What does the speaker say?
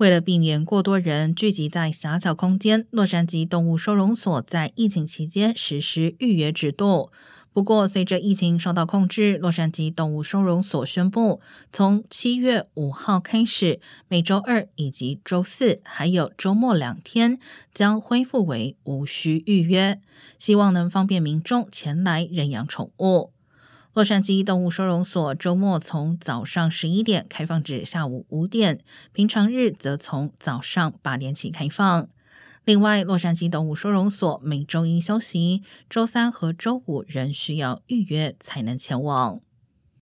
为了避免过多人聚集在狭小空间，洛杉矶动物收容所在疫情期间实施预约制度。不过，随着疫情受到控制，洛杉矶动物收容所宣布，从七月五号开始，每周二以及周四，还有周末两天，将恢复为无需预约，希望能方便民众前来认养宠物。洛杉矶动物收容所周末从早上十一点开放至下午五点，平常日则从早上八点起开放。另外，洛杉矶动物收容所每周一休息，周三和周五仍需要预约才能前往。